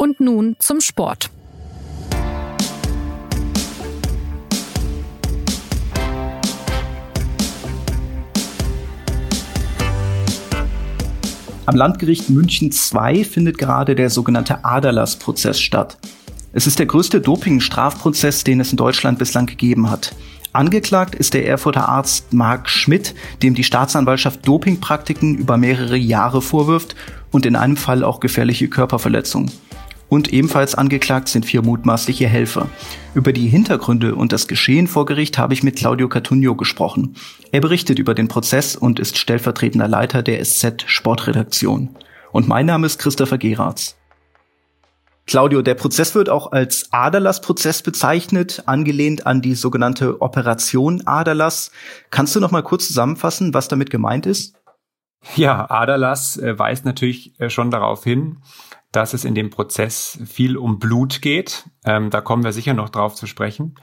Und nun zum Sport. Am Landgericht München II findet gerade der sogenannte Aderlass-Prozess statt. Es ist der größte Doping-Strafprozess, den es in Deutschland bislang gegeben hat. Angeklagt ist der Erfurter Arzt Marc Schmidt, dem die Staatsanwaltschaft Dopingpraktiken über mehrere Jahre vorwirft und in einem Fall auch gefährliche Körperverletzung. Und ebenfalls angeklagt sind vier mutmaßliche Helfer. Über die Hintergründe und das Geschehen vor Gericht habe ich mit Claudio Catugno gesprochen. Er berichtet über den Prozess und ist stellvertretender Leiter der SZ Sportredaktion. Und mein Name ist Christopher Geratz. Claudio, der Prozess wird auch als Aderlass-Prozess bezeichnet, angelehnt an die sogenannte Operation Aderlass. Kannst du noch mal kurz zusammenfassen, was damit gemeint ist? Ja, Aderlass äh, weist natürlich äh, schon darauf hin, dass es in dem Prozess viel um Blut geht. Ähm, da kommen wir sicher noch drauf zu sprechen.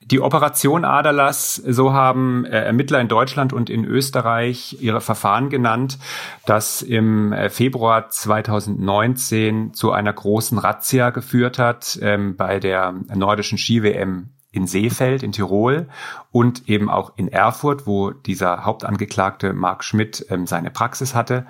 Die Operation Aderlass, so haben äh, Ermittler in Deutschland und in Österreich ihre Verfahren genannt, das im äh, Februar 2019 zu einer großen Razzia geführt hat ähm, bei der nordischen Ski-WM in Seefeld in Tirol und eben auch in Erfurt, wo dieser Hauptangeklagte Marc Schmidt ähm, seine Praxis hatte.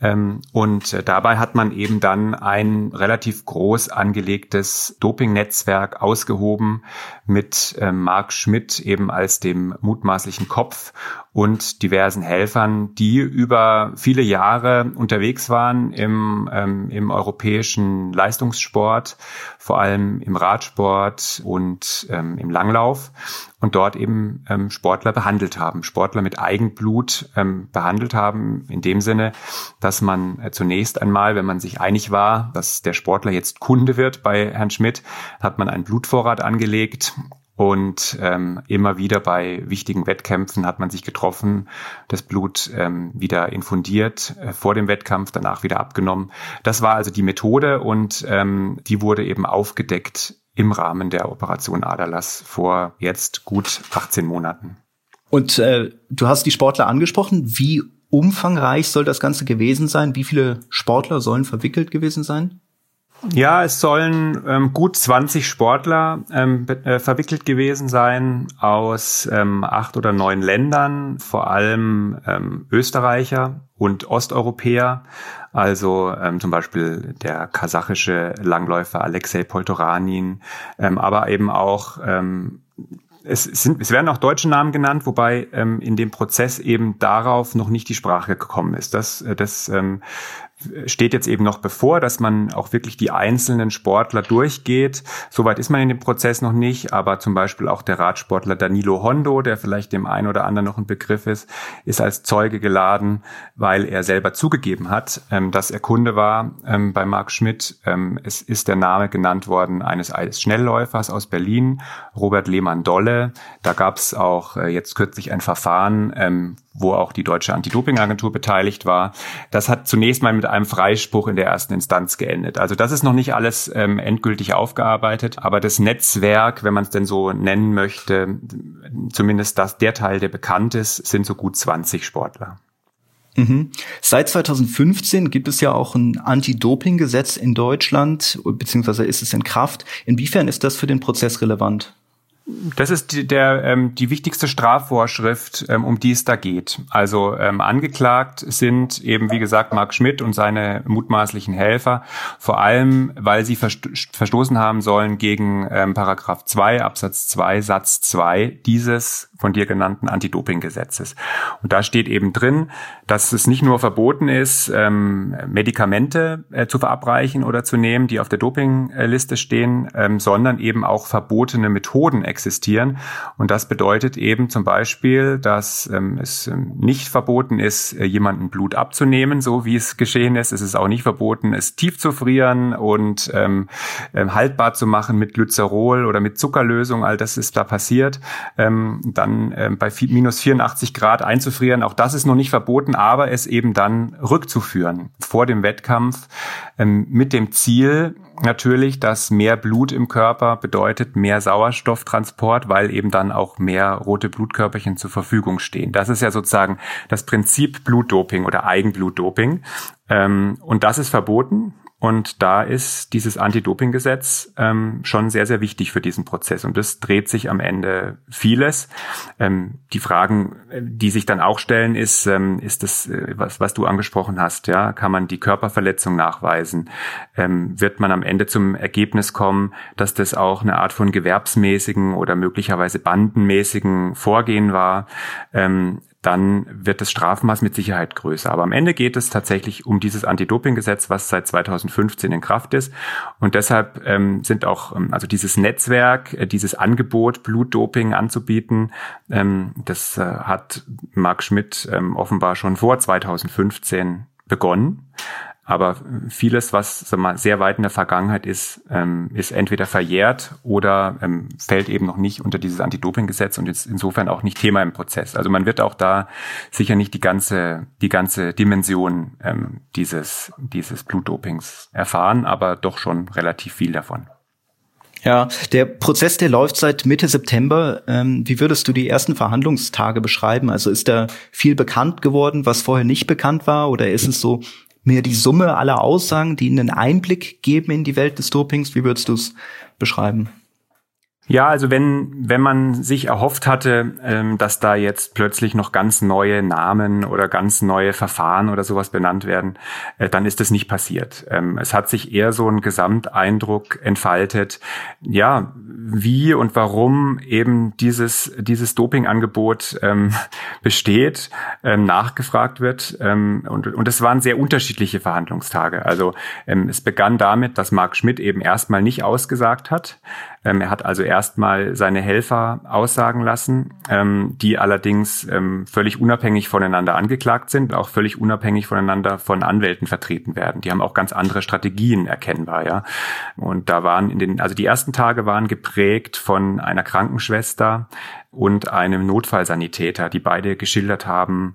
Ähm, und äh, dabei hat man eben dann ein relativ groß angelegtes Dopingnetzwerk ausgehoben mit ähm, Marc Schmidt eben als dem mutmaßlichen Kopf und diversen Helfern, die über viele Jahre unterwegs waren im, ähm, im europäischen Leistungssport, vor allem im Radsport und ähm, im Langlauf und dort eben ähm, Sportler behandelt haben, Sportler mit Eigenblut ähm, behandelt haben, in dem Sinne, dass man äh, zunächst einmal, wenn man sich einig war, dass der Sportler jetzt Kunde wird bei Herrn Schmidt, hat man einen Blutvorrat angelegt und ähm, immer wieder bei wichtigen Wettkämpfen hat man sich getroffen, das Blut ähm, wieder infundiert, äh, vor dem Wettkampf, danach wieder abgenommen. Das war also die Methode und ähm, die wurde eben aufgedeckt im Rahmen der Operation Aderlass vor jetzt gut 18 Monaten. Und äh, du hast die Sportler angesprochen. Wie umfangreich soll das Ganze gewesen sein? Wie viele Sportler sollen verwickelt gewesen sein? Ja, es sollen ähm, gut 20 Sportler ähm, äh, verwickelt gewesen sein aus ähm, acht oder neun Ländern, vor allem ähm, Österreicher und Osteuropäer, also ähm, zum Beispiel der kasachische Langläufer Alexei Poltoranin, ähm, aber eben auch ähm, es, sind, es werden auch deutsche Namen genannt, wobei ähm, in dem Prozess eben darauf noch nicht die Sprache gekommen ist. Das, äh, das ähm, steht jetzt eben noch bevor, dass man auch wirklich die einzelnen Sportler durchgeht. Soweit ist man in dem Prozess noch nicht, aber zum Beispiel auch der Radsportler Danilo Hondo, der vielleicht dem einen oder anderen noch ein Begriff ist, ist als Zeuge geladen, weil er selber zugegeben hat, ähm, dass er Kunde war ähm, bei Marc Schmidt. Ähm, es ist der Name genannt worden eines Schnellläufers aus Berlin, Robert Lehmann-Dolle. Da gab es auch äh, jetzt kürzlich ein Verfahren, wo auch die deutsche Anti-Doping-Agentur beteiligt war. Das hat zunächst mal mit einem Freispruch in der ersten Instanz geendet. Also das ist noch nicht alles ähm, endgültig aufgearbeitet, aber das Netzwerk, wenn man es denn so nennen möchte, zumindest das, der Teil, der bekannt ist, sind so gut 20 Sportler. Mhm. Seit 2015 gibt es ja auch ein Anti-Doping-Gesetz in Deutschland, beziehungsweise ist es in Kraft. Inwiefern ist das für den Prozess relevant? Das ist die, der, ähm, die wichtigste Strafvorschrift, ähm, um die es da geht. Also ähm, angeklagt sind eben, wie gesagt, Marc Schmidt und seine mutmaßlichen Helfer, vor allem, weil sie versto verstoßen haben sollen gegen ähm, Paragraph 2 Absatz 2 Satz 2 dieses von dir genannten Anti-Doping-Gesetzes. Und da steht eben drin, dass es nicht nur verboten ist, ähm, Medikamente äh, zu verabreichen oder zu nehmen, die auf der Dopingliste stehen, ähm, sondern eben auch verbotene Methoden existieren. Und das bedeutet eben zum Beispiel, dass ähm, es ähm, nicht verboten ist, äh, jemanden Blut abzunehmen, so wie es geschehen ist. Es ist auch nicht verboten, es tief zu frieren und ähm, ähm haltbar zu machen mit Glycerol oder mit Zuckerlösung. All das ist da passiert. Ähm, dann ähm, bei minus 84 Grad einzufrieren, auch das ist noch nicht verboten, aber es eben dann rückzuführen vor dem Wettkampf ähm, mit dem Ziel, natürlich, dass mehr Blut im Körper bedeutet mehr Sauerstofftransport, weil eben dann auch mehr rote Blutkörperchen zur Verfügung stehen. Das ist ja sozusagen das Prinzip Blutdoping oder Eigenblutdoping. Ähm, und das ist verboten. Und da ist dieses Anti-Doping-Gesetz ähm, schon sehr, sehr wichtig für diesen Prozess. Und das dreht sich am Ende vieles. Ähm, die Fragen, die sich dann auch stellen, ist, ähm, ist das, äh, was, was du angesprochen hast, ja, kann man die Körperverletzung nachweisen? Ähm, wird man am Ende zum Ergebnis kommen, dass das auch eine Art von gewerbsmäßigen oder möglicherweise bandenmäßigen Vorgehen war? Dann wird das Strafmaß mit Sicherheit größer. Aber am Ende geht es tatsächlich um dieses Anti-Doping-Gesetz, was seit 2015 in Kraft ist. Und deshalb ähm, sind auch, ähm, also dieses Netzwerk, äh, dieses Angebot, Blutdoping anzubieten, ähm, das äh, hat Marc Schmidt ähm, offenbar schon vor 2015 begonnen. Aber vieles, was mal, sehr weit in der Vergangenheit ist, ähm, ist entweder verjährt oder ähm, fällt eben noch nicht unter dieses Anti-Doping-Gesetz und ist insofern auch nicht Thema im Prozess. Also man wird auch da sicher nicht die ganze, die ganze Dimension ähm, dieses, dieses Blutdopings erfahren, aber doch schon relativ viel davon. Ja, der Prozess, der läuft seit Mitte September. Ähm, wie würdest du die ersten Verhandlungstage beschreiben? Also ist da viel bekannt geworden, was vorher nicht bekannt war? Oder ist es so mehr die Summe aller Aussagen, die einen Einblick geben in die Welt des Dopings? Wie würdest du es beschreiben? Ja, also wenn, wenn man sich erhofft hatte, ähm, dass da jetzt plötzlich noch ganz neue Namen oder ganz neue Verfahren oder sowas benannt werden, äh, dann ist das nicht passiert. Ähm, es hat sich eher so ein Gesamteindruck entfaltet, ja, wie und warum eben dieses, dieses Dopingangebot ähm, besteht, ähm, nachgefragt wird. Ähm, und, und es waren sehr unterschiedliche Verhandlungstage. Also ähm, es begann damit, dass Marc Schmidt eben erstmal nicht ausgesagt hat. Er hat also erstmal seine Helfer aussagen lassen, ähm, die allerdings ähm, völlig unabhängig voneinander angeklagt sind, auch völlig unabhängig voneinander von Anwälten vertreten werden. Die haben auch ganz andere Strategien erkennbar, ja. Und da waren in den, also die ersten Tage waren geprägt von einer Krankenschwester und einem Notfallsanitäter, die beide geschildert haben,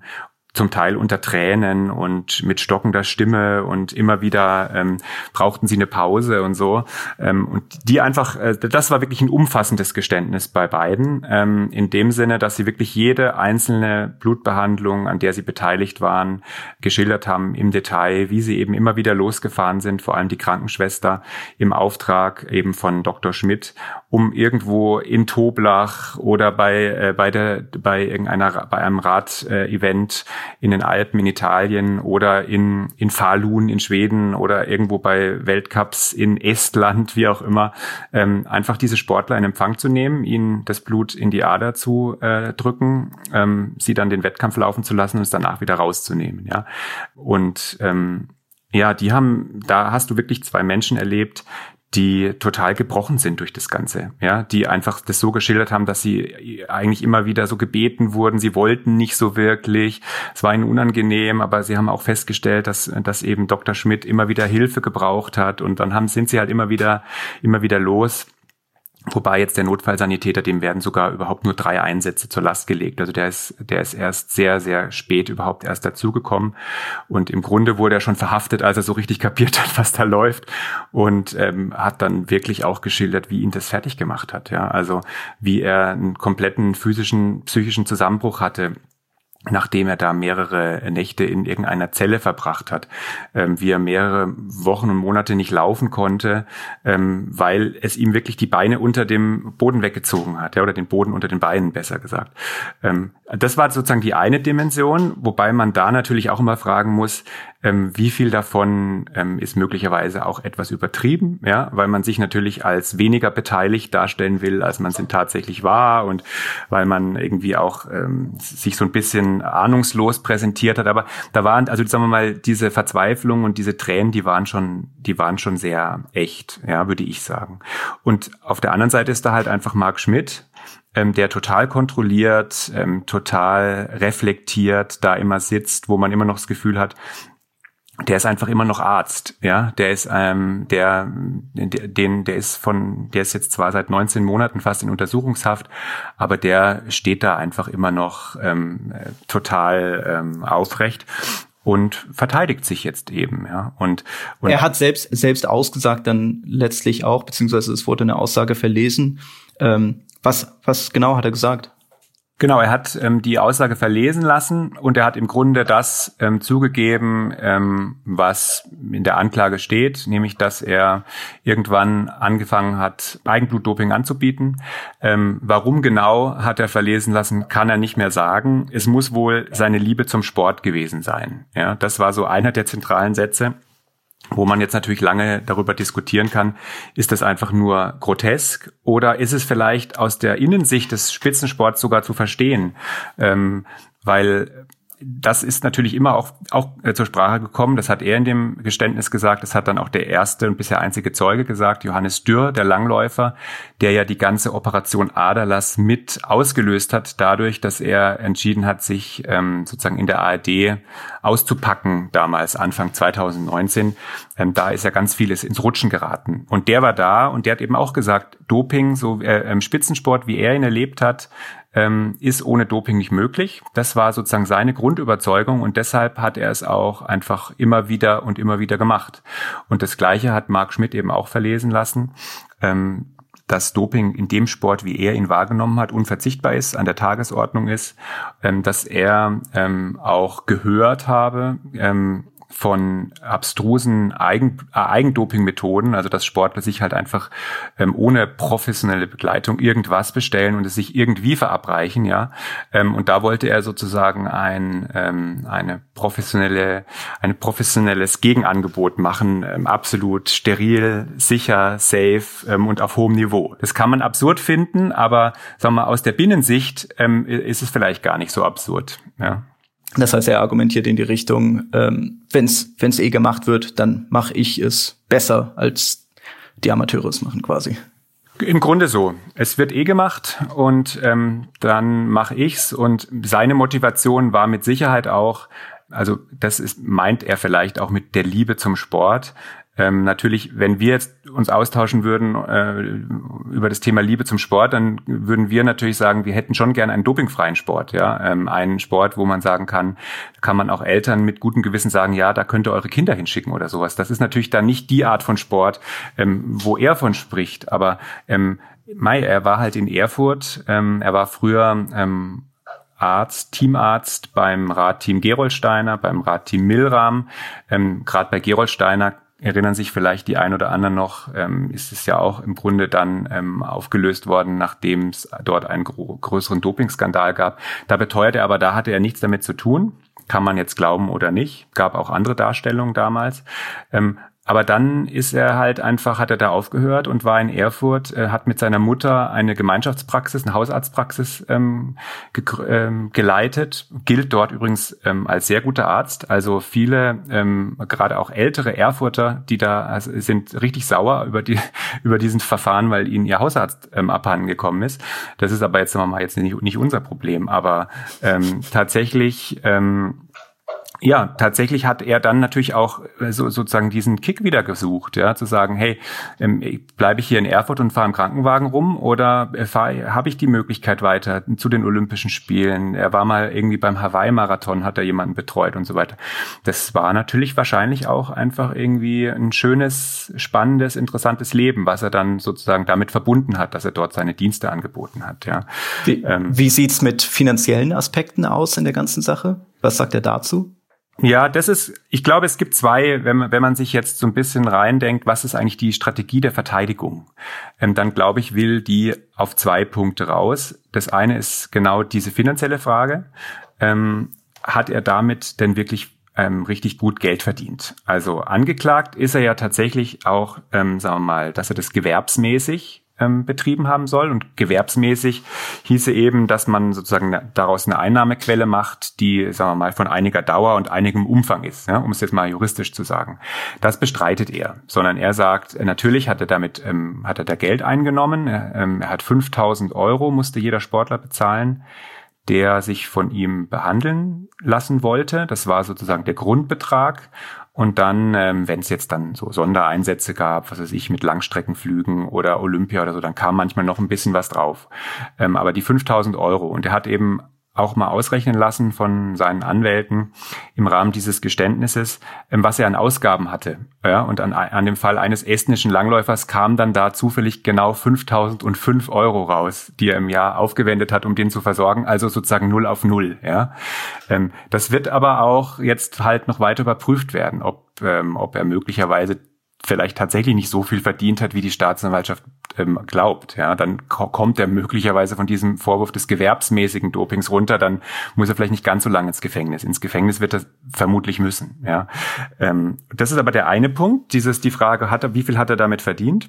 zum Teil unter Tränen und mit stockender Stimme und immer wieder ähm, brauchten sie eine Pause und so. Ähm, und die einfach, äh, das war wirklich ein umfassendes Geständnis bei beiden, ähm, in dem Sinne, dass sie wirklich jede einzelne Blutbehandlung, an der sie beteiligt waren, geschildert haben im Detail, wie sie eben immer wieder losgefahren sind, vor allem die Krankenschwester im Auftrag eben von Dr. Schmidt, um irgendwo in Toblach oder bei, äh, bei der, bei irgendeiner, bei einem Rad-Event äh, in den Alpen in Italien oder in, in Falun in Schweden oder irgendwo bei Weltcups in Estland, wie auch immer, ähm, einfach diese Sportler in Empfang zu nehmen, ihnen das Blut in die Ader zu äh, drücken, ähm, sie dann den Wettkampf laufen zu lassen und es danach wieder rauszunehmen, ja. Und ähm, ja, die haben, da hast du wirklich zwei Menschen erlebt, die total gebrochen sind durch das Ganze, ja, die einfach das so geschildert haben, dass sie eigentlich immer wieder so gebeten wurden, sie wollten nicht so wirklich, es war ihnen unangenehm, aber sie haben auch festgestellt, dass, dass eben Dr. Schmidt immer wieder Hilfe gebraucht hat. Und dann haben, sind sie halt immer wieder, immer wieder los Wobei jetzt der Notfallsanitäter, dem werden sogar überhaupt nur drei Einsätze zur Last gelegt. Also der ist, der ist erst sehr, sehr spät überhaupt erst dazugekommen. Und im Grunde wurde er schon verhaftet, als er so richtig kapiert hat, was da läuft. Und ähm, hat dann wirklich auch geschildert, wie ihn das fertig gemacht hat. Ja, also wie er einen kompletten physischen, psychischen Zusammenbruch hatte nachdem er da mehrere Nächte in irgendeiner Zelle verbracht hat, ähm, wie er mehrere Wochen und Monate nicht laufen konnte, ähm, weil es ihm wirklich die Beine unter dem Boden weggezogen hat, ja, oder den Boden unter den Beinen besser gesagt. Ähm, das war sozusagen die eine Dimension, wobei man da natürlich auch immer fragen muss, ähm, wie viel davon ähm, ist möglicherweise auch etwas übertrieben, ja, weil man sich natürlich als weniger beteiligt darstellen will, als man es tatsächlich war und weil man irgendwie auch ähm, sich so ein bisschen ahnungslos präsentiert hat. Aber da waren, also sagen wir mal, diese Verzweiflung und diese Tränen, die waren schon, die waren schon sehr echt, ja, würde ich sagen. Und auf der anderen Seite ist da halt einfach Marc Schmidt, ähm, der total kontrolliert, ähm, total reflektiert da immer sitzt, wo man immer noch das Gefühl hat, der ist einfach immer noch Arzt, ja, der ist ähm, der den der ist von der ist jetzt zwar seit 19 Monaten fast in Untersuchungshaft, aber der steht da einfach immer noch ähm, total ähm, aufrecht und verteidigt sich jetzt eben, ja. Und, und er hat selbst selbst ausgesagt dann letztlich auch, beziehungsweise es wurde eine Aussage verlesen. Ähm, was was genau hat er gesagt? Genau, er hat ähm, die Aussage verlesen lassen und er hat im Grunde das ähm, zugegeben, ähm, was in der Anklage steht, nämlich dass er irgendwann angefangen hat, Eigenblutdoping anzubieten. Ähm, warum genau hat er verlesen lassen, kann er nicht mehr sagen. Es muss wohl seine Liebe zum Sport gewesen sein. Ja, das war so einer der zentralen Sätze wo man jetzt natürlich lange darüber diskutieren kann, ist das einfach nur grotesk oder ist es vielleicht aus der Innensicht des Spitzensports sogar zu verstehen, ähm, weil das ist natürlich immer auch, auch äh, zur Sprache gekommen. Das hat er in dem Geständnis gesagt. Das hat dann auch der erste und bisher einzige Zeuge gesagt, Johannes Dürr, der Langläufer, der ja die ganze Operation Aderlass mit ausgelöst hat, dadurch, dass er entschieden hat, sich ähm, sozusagen in der ARD auszupacken, damals Anfang 2019. Ähm, da ist ja ganz vieles ins Rutschen geraten. Und der war da und der hat eben auch gesagt, Doping, so äh, Spitzensport, wie er ihn erlebt hat, ähm, ist ohne Doping nicht möglich. Das war sozusagen seine Grundüberzeugung und deshalb hat er es auch einfach immer wieder und immer wieder gemacht. Und das Gleiche hat Marc Schmidt eben auch verlesen lassen. Ähm, dass Doping in dem Sport, wie er ihn wahrgenommen hat, unverzichtbar ist, an der Tagesordnung ist, ähm, dass er ähm, auch gehört habe, ähm, von abstrusen Eigen, äh, Eigendoping-Methoden, also dass Sportler sich halt einfach ähm, ohne professionelle Begleitung irgendwas bestellen und es sich irgendwie verabreichen, ja. Ähm, und da wollte er sozusagen ein ähm, eine professionelle, ein professionelles Gegenangebot machen, ähm, absolut steril, sicher, safe ähm, und auf hohem Niveau. Das kann man absurd finden, aber sagen wir mal, aus der Binnensicht ähm, ist es vielleicht gar nicht so absurd, ja. Das heißt, er argumentiert in die Richtung, ähm, wenn es eh gemacht wird, dann mache ich es besser, als die Amateure es machen quasi. Im Grunde so. Es wird eh gemacht und ähm, dann mache ich's. Und seine Motivation war mit Sicherheit auch, also das ist, meint er vielleicht auch mit der Liebe zum Sport, ähm, natürlich, wenn wir jetzt uns austauschen würden äh, über das Thema Liebe zum Sport, dann würden wir natürlich sagen, wir hätten schon gerne einen dopingfreien Sport, ja, ähm, einen Sport, wo man sagen kann, kann man auch Eltern mit gutem Gewissen sagen, ja, da könnt ihr eure Kinder hinschicken oder sowas. Das ist natürlich dann nicht die Art von Sport, ähm, wo er von spricht, aber ähm, Mai, er war halt in Erfurt, ähm, er war früher ähm, Arzt, Teamarzt beim Radteam Gerolsteiner, beim Radteam Milram. Ähm, Gerade bei Gerolsteiner erinnern sich vielleicht die ein oder anderen noch, ähm, ist es ja auch im Grunde dann ähm, aufgelöst worden, nachdem es dort einen größeren Dopingskandal gab. Da beteuert er aber, da hatte er nichts damit zu tun. Kann man jetzt glauben oder nicht. Gab auch andere Darstellungen damals. Ähm, aber dann ist er halt einfach, hat er da aufgehört und war in Erfurt, äh, hat mit seiner Mutter eine Gemeinschaftspraxis, eine Hausarztpraxis ähm, ge ähm, geleitet, gilt dort übrigens ähm, als sehr guter Arzt. Also viele, ähm, gerade auch ältere Erfurter, die da also sind richtig sauer über die über diesen Verfahren, weil ihnen ihr Hausarzt ähm, abhanden gekommen ist. Das ist aber jetzt sagen wir mal jetzt nicht, nicht unser Problem. Aber ähm, tatsächlich ähm, ja, tatsächlich hat er dann natürlich auch äh, so, sozusagen diesen Kick wieder gesucht, ja, zu sagen, hey, ähm, bleibe ich hier in Erfurt und fahre im Krankenwagen rum oder äh, habe ich die Möglichkeit weiter zu den Olympischen Spielen? Er war mal irgendwie beim Hawaii-Marathon, hat er jemanden betreut und so weiter. Das war natürlich wahrscheinlich auch einfach irgendwie ein schönes, spannendes, interessantes Leben, was er dann sozusagen damit verbunden hat, dass er dort seine Dienste angeboten hat, ja. Wie, ähm, wie sieht's mit finanziellen Aspekten aus in der ganzen Sache? Was sagt er dazu? Ja, das ist, ich glaube, es gibt zwei, wenn man, wenn man sich jetzt so ein bisschen reindenkt, was ist eigentlich die Strategie der Verteidigung? Ähm, dann glaube ich, will die auf zwei Punkte raus. Das eine ist genau diese finanzielle Frage. Ähm, hat er damit denn wirklich ähm, richtig gut Geld verdient? Also angeklagt ist er ja tatsächlich auch, ähm, sagen wir mal, dass er das gewerbsmäßig ähm, betrieben haben soll. Und gewerbsmäßig hieße eben, dass man sozusagen daraus eine Einnahmequelle macht, die, sagen wir mal, von einiger Dauer und einigem Umfang ist, ja, um es jetzt mal juristisch zu sagen. Das bestreitet er, sondern er sagt, äh, natürlich hat er damit, ähm, hat er da Geld eingenommen. Er, ähm, er hat 5000 Euro, musste jeder Sportler bezahlen der sich von ihm behandeln lassen wollte. Das war sozusagen der Grundbetrag. Und dann, ähm, wenn es jetzt dann so Sondereinsätze gab, was weiß ich, mit Langstreckenflügen oder Olympia oder so, dann kam manchmal noch ein bisschen was drauf. Ähm, aber die 5000 Euro. Und er hat eben auch mal ausrechnen lassen von seinen Anwälten im Rahmen dieses Geständnisses, ähm, was er an Ausgaben hatte. Ja, und an, an dem Fall eines estnischen Langläufers kam dann da zufällig genau 5005 Euro raus, die er im Jahr aufgewendet hat, um den zu versorgen, also sozusagen null auf null. Ja, ähm, das wird aber auch jetzt halt noch weiter überprüft werden, ob, ähm, ob er möglicherweise vielleicht tatsächlich nicht so viel verdient hat, wie die Staatsanwaltschaft ähm, glaubt, ja, dann kommt er möglicherweise von diesem Vorwurf des gewerbsmäßigen Dopings runter, dann muss er vielleicht nicht ganz so lange ins Gefängnis. Ins Gefängnis wird er vermutlich müssen, ja. Ähm, das ist aber der eine Punkt, dieses die Frage, hat er, wie viel hat er damit verdient?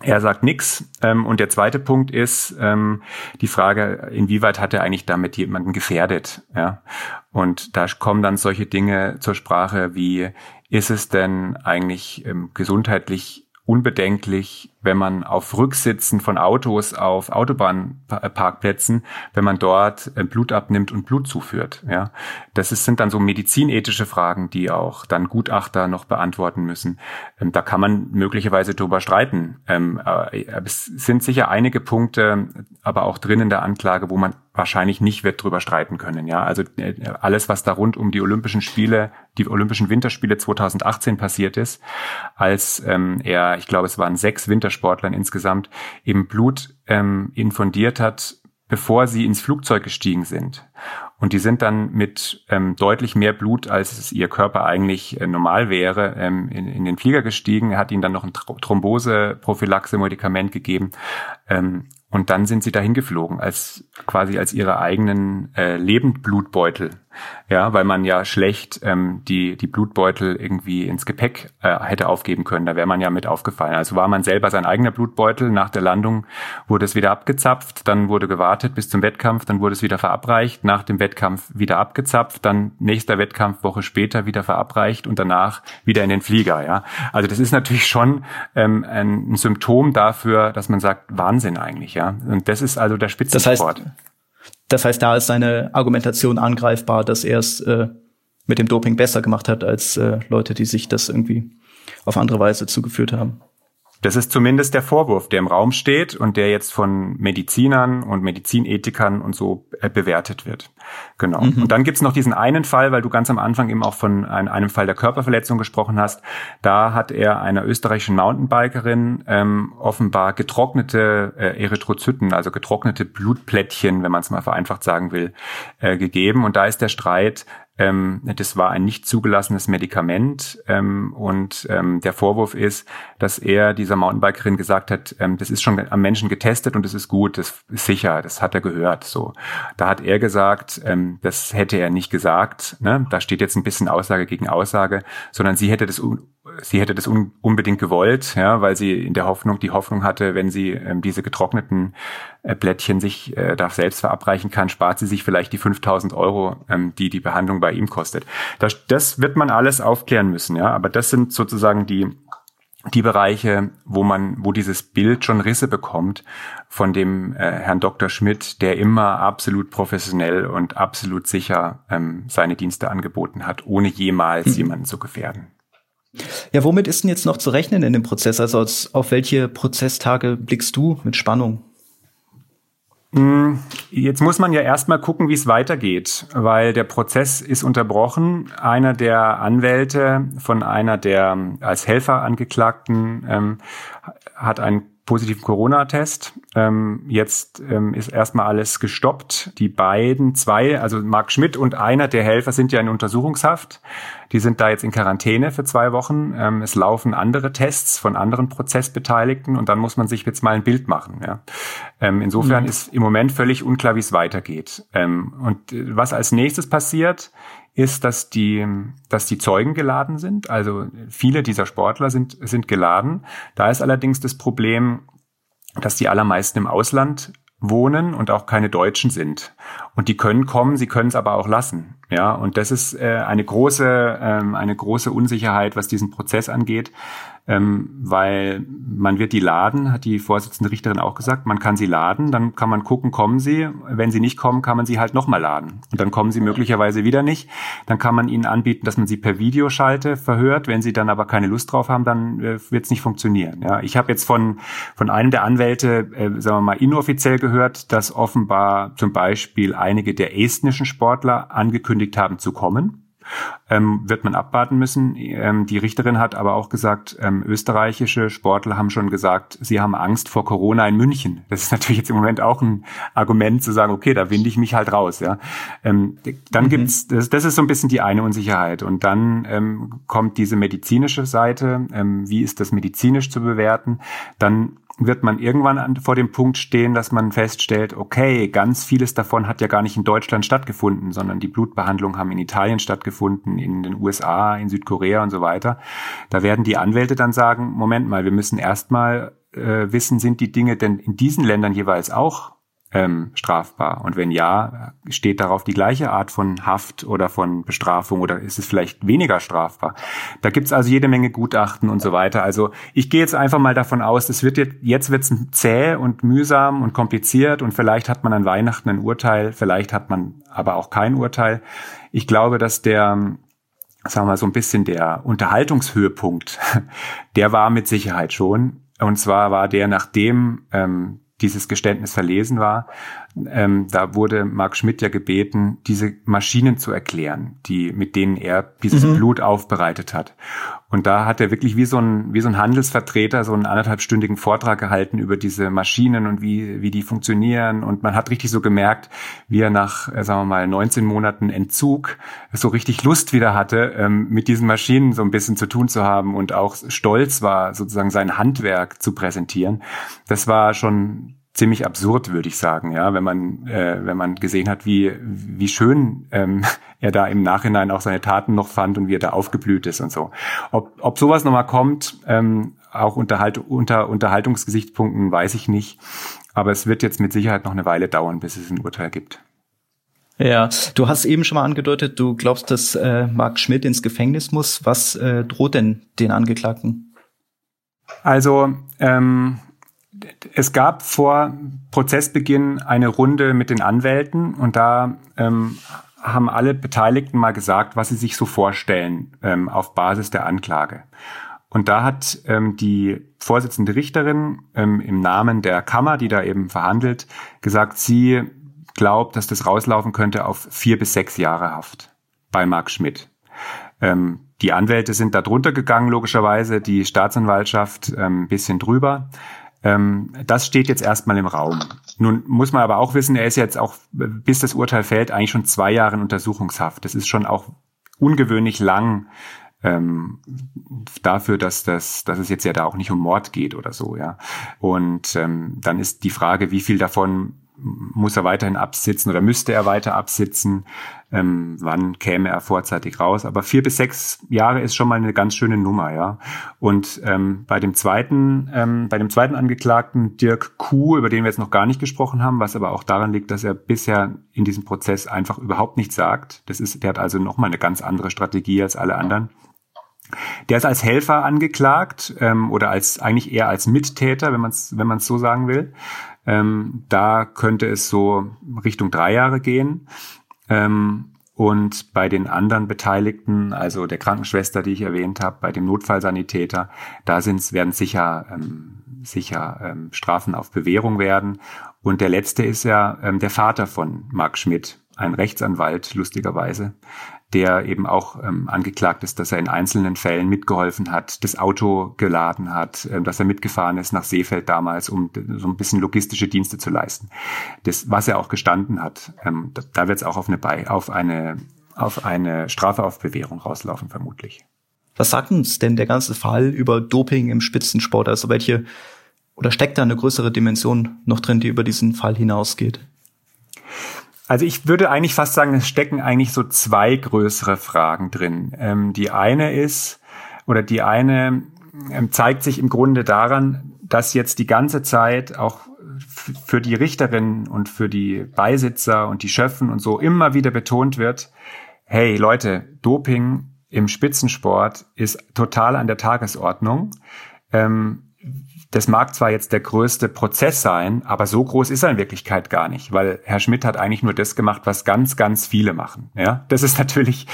Er sagt nix. Ähm, und der zweite Punkt ist ähm, die Frage, inwieweit hat er eigentlich damit jemanden gefährdet? Ja? Und da kommen dann solche Dinge zur Sprache wie, ist es denn eigentlich ähm, gesundheitlich unbedenklich, wenn man auf Rücksitzen von Autos auf Autobahnparkplätzen, wenn man dort äh, Blut abnimmt und Blut zuführt. Ja, das ist, sind dann so medizinethische Fragen, die auch dann Gutachter noch beantworten müssen. Ähm, da kann man möglicherweise drüber streiten. Ähm, es sind sicher einige Punkte, aber auch drin in der Anklage, wo man wahrscheinlich nicht wird drüber streiten können. Ja, also äh, alles, was da rund um die Olympischen Spiele, die Olympischen Winterspiele 2018 passiert ist, als ähm, er, ich glaube, es waren sechs Winter Sportlern insgesamt eben Blut ähm, infundiert hat, bevor sie ins Flugzeug gestiegen sind. Und die sind dann mit ähm, deutlich mehr Blut, als es ihr Körper eigentlich äh, normal wäre, ähm, in, in, den Flieger gestiegen. Hat ihnen dann noch ein Thrombose-Prophylaxe-Medikament gegeben. Ähm, und dann sind sie dahin geflogen, als quasi als ihre eigenen äh, Lebendblutbeutel ja, weil man ja schlecht ähm, die, die Blutbeutel irgendwie ins Gepäck äh, hätte aufgeben können. Da wäre man ja mit aufgefallen. Also war man selber sein eigener Blutbeutel. Nach der Landung wurde es wieder abgezapft, dann wurde gewartet bis zum Wettkampf, dann wurde es wieder verabreicht, nach dem Wettkampf wieder abgezapft, dann nächster Wettkampf Woche später wieder verabreicht und danach wieder in den Flieger. Ja, also das ist natürlich schon ähm, ein, Symptom dafür, dass man sagt Wahnsinn eigentlich. Ja, und das ist also der Spitzensport. Das heißt, das heißt, da ist seine Argumentation angreifbar, dass er es äh, mit dem Doping besser gemacht hat als äh, Leute, die sich das irgendwie auf andere Weise zugeführt haben. Das ist zumindest der Vorwurf, der im Raum steht und der jetzt von Medizinern und Medizinethikern und so äh, bewertet wird. Genau. Mhm. Und dann gibt's noch diesen einen Fall, weil du ganz am Anfang eben auch von einem Fall der Körperverletzung gesprochen hast. Da hat er einer österreichischen Mountainbikerin ähm, offenbar getrocknete äh, Erythrozyten, also getrocknete Blutplättchen, wenn man es mal vereinfacht sagen will, äh, gegeben. Und da ist der Streit, ähm, das war ein nicht zugelassenes Medikament ähm, und ähm, der Vorwurf ist, dass er dieser Mountainbikerin gesagt hat, ähm, das ist schon am Menschen getestet und es ist gut, das ist sicher, das hat er gehört. So, da hat er gesagt, ähm, das hätte er nicht gesagt. Ne? Da steht jetzt ein bisschen Aussage gegen Aussage, sondern sie hätte das sie hätte das un unbedingt gewollt, ja, weil sie in der Hoffnung, die Hoffnung hatte, wenn sie ähm, diese getrockneten äh, Blättchen sich äh, da selbst verabreichen kann, spart sie sich vielleicht die 5000 Euro, ähm, die die Behandlung bei ihm kostet. Das, das wird man alles aufklären müssen, ja, aber das sind sozusagen die die Bereiche, wo man, wo dieses Bild schon Risse bekommt von dem äh, Herrn Dr. Schmidt, der immer absolut professionell und absolut sicher ähm, seine Dienste angeboten hat, ohne jemals mhm. jemanden zu gefährden. Ja, womit ist denn jetzt noch zu rechnen in dem Prozess? Also auf welche Prozesstage blickst du mit Spannung? Hm, jetzt muss man ja erstmal gucken, wie es weitergeht, weil der Prozess ist unterbrochen. Einer der Anwälte von einer der als Helfer Angeklagten ähm, hat ein positiven Corona-Test. Ähm, jetzt ähm, ist erstmal alles gestoppt. Die beiden, zwei, also Marc Schmidt und einer der Helfer sind ja in Untersuchungshaft. Die sind da jetzt in Quarantäne für zwei Wochen. Ähm, es laufen andere Tests von anderen Prozessbeteiligten und dann muss man sich jetzt mal ein Bild machen. Ja. Ähm, insofern mhm. ist im Moment völlig unklar, wie es weitergeht. Ähm, und äh, was als nächstes passiert, ist, dass die, dass die Zeugen geladen sind. Also viele dieser Sportler sind, sind geladen. Da ist allerdings das Problem, dass die allermeisten im Ausland wohnen und auch keine Deutschen sind. Und die können kommen, sie können es aber auch lassen. Ja, und das ist äh, eine große, ähm, eine große Unsicherheit, was diesen Prozess angeht. Ähm, weil man wird die laden, hat die Vorsitzende Richterin auch gesagt, man kann sie laden, dann kann man gucken, kommen sie. Wenn sie nicht kommen, kann man sie halt nochmal laden. Und dann kommen sie möglicherweise wieder nicht. Dann kann man ihnen anbieten, dass man sie per Videoschalte verhört. Wenn sie dann aber keine Lust drauf haben, dann äh, wird es nicht funktionieren. Ja, ich habe jetzt von, von einem der Anwälte, äh, sagen wir mal, inoffiziell gehört, dass offenbar zum Beispiel einige der estnischen Sportler angekündigt haben zu kommen ähm, wird man abwarten müssen. Ähm, die Richterin hat aber auch gesagt, ähm, österreichische Sportler haben schon gesagt, sie haben Angst vor Corona in München. Das ist natürlich jetzt im Moment auch ein Argument zu sagen, okay, da winde ich mich halt raus. Ja, ähm, dann mhm. gibt's das, das ist so ein bisschen die eine Unsicherheit und dann ähm, kommt diese medizinische Seite. Ähm, wie ist das medizinisch zu bewerten? Dann wird man irgendwann an, vor dem Punkt stehen, dass man feststellt, okay, ganz vieles davon hat ja gar nicht in Deutschland stattgefunden, sondern die Blutbehandlungen haben in Italien stattgefunden, in den USA, in Südkorea und so weiter. Da werden die Anwälte dann sagen, Moment mal, wir müssen erstmal äh, wissen, sind die Dinge denn in diesen Ländern jeweils auch ähm, strafbar? Und wenn ja, steht darauf die gleiche Art von Haft oder von Bestrafung oder ist es vielleicht weniger strafbar? Da gibt's also jede Menge Gutachten und so weiter. Also ich gehe jetzt einfach mal davon aus, es wird jetzt, jetzt wird's zäh und mühsam und kompliziert und vielleicht hat man an Weihnachten ein Urteil, vielleicht hat man aber auch kein Urteil. Ich glaube, dass der sagen wir mal so ein bisschen der Unterhaltungshöhepunkt, der war mit Sicherheit schon. Und zwar war der, nachdem ähm, dieses Geständnis verlesen war. Ähm, da wurde Mark Schmidt ja gebeten, diese Maschinen zu erklären, die, mit denen er dieses mhm. Blut aufbereitet hat. Und da hat er wirklich wie so ein, wie so ein Handelsvertreter so einen anderthalbstündigen Vortrag gehalten über diese Maschinen und wie, wie die funktionieren. Und man hat richtig so gemerkt, wie er nach, äh, sagen wir mal, 19 Monaten Entzug so richtig Lust wieder hatte, ähm, mit diesen Maschinen so ein bisschen zu tun zu haben und auch stolz war, sozusagen sein Handwerk zu präsentieren. Das war schon ziemlich absurd, würde ich sagen, ja, wenn man äh, wenn man gesehen hat, wie wie schön ähm, er da im Nachhinein auch seine Taten noch fand und wie er da aufgeblüht ist und so. Ob ob sowas nochmal kommt, ähm, auch Unterhalt, unter Unterhaltungsgesichtspunkten, weiß ich nicht. Aber es wird jetzt mit Sicherheit noch eine Weile dauern, bis es ein Urteil gibt. Ja, du hast eben schon mal angedeutet, du glaubst, dass äh, Marc Schmidt ins Gefängnis muss. Was äh, droht denn den Angeklagten? Also ähm, es gab vor Prozessbeginn eine Runde mit den Anwälten und da ähm, haben alle Beteiligten mal gesagt, was sie sich so vorstellen ähm, auf Basis der Anklage. Und da hat ähm, die Vorsitzende Richterin ähm, im Namen der Kammer, die da eben verhandelt, gesagt, sie glaubt, dass das rauslaufen könnte auf vier bis sechs Jahre Haft bei Marc Schmidt. Ähm, die Anwälte sind da drunter gegangen, logischerweise, die Staatsanwaltschaft ähm, ein bisschen drüber. Ähm, das steht jetzt erstmal im Raum. Nun muss man aber auch wissen, er ist jetzt auch, bis das Urteil fällt, eigentlich schon zwei Jahre in Untersuchungshaft. Das ist schon auch ungewöhnlich lang ähm, dafür, dass das, dass es jetzt ja da auch nicht um Mord geht oder so, ja. Und ähm, dann ist die Frage, wie viel davon muss er weiterhin absitzen oder müsste er weiter absitzen? Ähm, wann käme er vorzeitig raus? Aber vier bis sechs Jahre ist schon mal eine ganz schöne Nummer, ja. Und ähm, bei dem zweiten, ähm, bei dem zweiten Angeklagten Dirk Kuh, über den wir jetzt noch gar nicht gesprochen haben, was aber auch daran liegt, dass er bisher in diesem Prozess einfach überhaupt nichts sagt. Das ist, der hat also noch mal eine ganz andere Strategie als alle anderen. Der ist als Helfer angeklagt ähm, oder als eigentlich eher als Mittäter, wenn man es wenn man so sagen will. Ähm, da könnte es so Richtung drei Jahre gehen. Ähm, und bei den anderen Beteiligten, also der Krankenschwester, die ich erwähnt habe, bei dem Notfallsanitäter, da sind's, werden sicher, ähm, sicher ähm, Strafen auf Bewährung werden. Und der letzte ist ja ähm, der Vater von Marc Schmidt, ein Rechtsanwalt, lustigerweise, der eben auch ähm, angeklagt ist, dass er in einzelnen Fällen mitgeholfen hat, das Auto geladen hat, äh, dass er mitgefahren ist nach Seefeld damals, um so ein bisschen logistische Dienste zu leisten. Das, was er auch gestanden hat, ähm, da, da wird es auch auf eine, auf eine auf eine Strafe auf Bewährung rauslaufen, vermutlich. Was sagt uns denn der ganze Fall über Doping im Spitzensport? Also welche oder steckt da eine größere Dimension noch drin, die über diesen Fall hinausgeht? Also ich würde eigentlich fast sagen, es stecken eigentlich so zwei größere Fragen drin. Ähm, die eine ist, oder die eine ähm, zeigt sich im Grunde daran, dass jetzt die ganze Zeit auch für die Richterin und für die Beisitzer und die Schöffen und so immer wieder betont wird, hey Leute, Doping im Spitzensport ist total an der Tagesordnung. Ähm, das mag zwar jetzt der größte Prozess sein, aber so groß ist er in Wirklichkeit gar nicht, weil Herr Schmidt hat eigentlich nur das gemacht, was ganz, ganz viele machen. Ja, das ist natürlich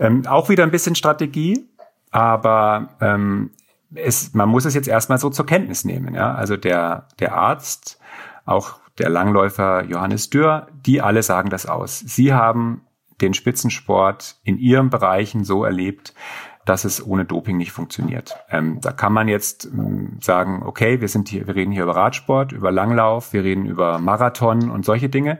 ähm, auch wieder ein bisschen Strategie, aber ähm, es, man muss es jetzt erstmal so zur Kenntnis nehmen. Ja, also der der Arzt, auch der Langläufer Johannes Dürr, die alle sagen das aus. Sie haben den Spitzensport in ihren Bereichen so erlebt, dass es ohne Doping nicht funktioniert. Ähm, da kann man jetzt ähm, sagen, okay, wir sind hier, wir reden hier über Radsport, über Langlauf, wir reden über Marathon und solche Dinge.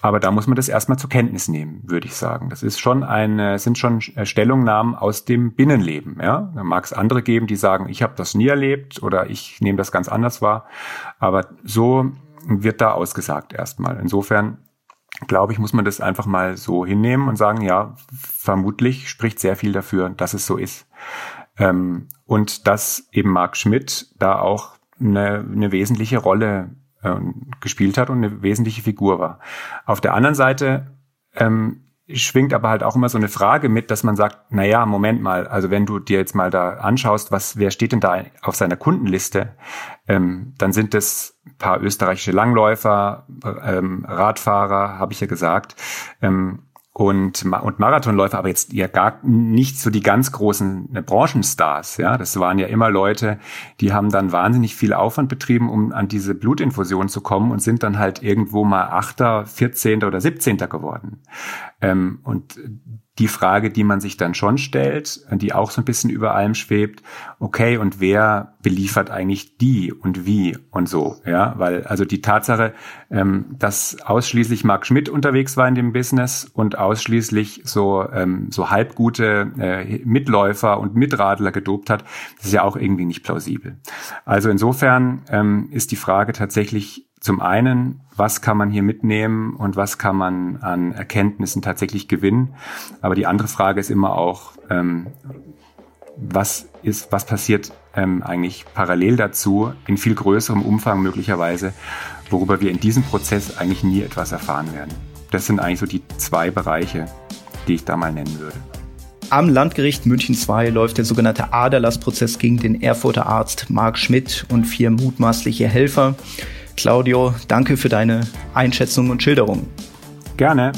Aber da muss man das erstmal zur Kenntnis nehmen, würde ich sagen. Das ist schon eine, sind schon Stellungnahmen aus dem Binnenleben. Ja, da mag es andere geben, die sagen, ich habe das nie erlebt oder ich nehme das ganz anders wahr. Aber so wird da ausgesagt erstmal. Insofern glaube ich, muss man das einfach mal so hinnehmen und sagen, ja, vermutlich spricht sehr viel dafür, dass es so ist. Ähm, und dass eben Marc Schmidt da auch eine, eine wesentliche Rolle äh, gespielt hat und eine wesentliche Figur war. Auf der anderen Seite ähm, schwingt aber halt auch immer so eine Frage mit, dass man sagt, na ja, Moment mal, also wenn du dir jetzt mal da anschaust, was, wer steht denn da auf seiner Kundenliste, ähm, dann sind es paar österreichische Langläufer, ähm, Radfahrer, habe ich ja gesagt. Ähm, und, und Marathonläufer, aber jetzt ja gar nicht so die ganz großen äh, Branchenstars. Ja, das waren ja immer Leute, die haben dann wahnsinnig viel Aufwand betrieben, um an diese Blutinfusion zu kommen und sind dann halt irgendwo mal Achter, Vierzehnter oder Siebzehnter geworden. Ähm, und die Frage, die man sich dann schon stellt, die auch so ein bisschen über allem schwebt, okay, und wer beliefert eigentlich die und wie und so, ja, weil also die Tatsache, ähm, dass ausschließlich Marc Schmidt unterwegs war in dem Business und ausschließlich so ähm, so halbgute äh, Mitläufer und Mitradler gedopt hat, das ist ja auch irgendwie nicht plausibel. Also insofern ähm, ist die Frage tatsächlich zum einen, was kann man hier mitnehmen und was kann man an Erkenntnissen tatsächlich gewinnen. Aber die andere Frage ist immer auch, ähm, was ist, was passiert ähm, eigentlich parallel dazu, in viel größerem Umfang möglicherweise, worüber wir in diesem Prozess eigentlich nie etwas erfahren werden. Das sind eigentlich so die zwei Bereiche, die ich da mal nennen würde. Am Landgericht München II läuft der sogenannte Aderlassprozess gegen den Erfurter Arzt Marc Schmidt und vier mutmaßliche Helfer. Claudio, danke für deine Einschätzung und Schilderung. Gerne.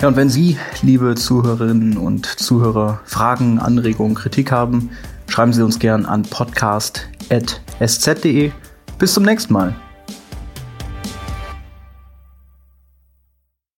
Ja, und wenn Sie, liebe Zuhörerinnen und Zuhörer, Fragen, Anregungen, Kritik haben, schreiben Sie uns gern an podcast.sz.de. Bis zum nächsten Mal.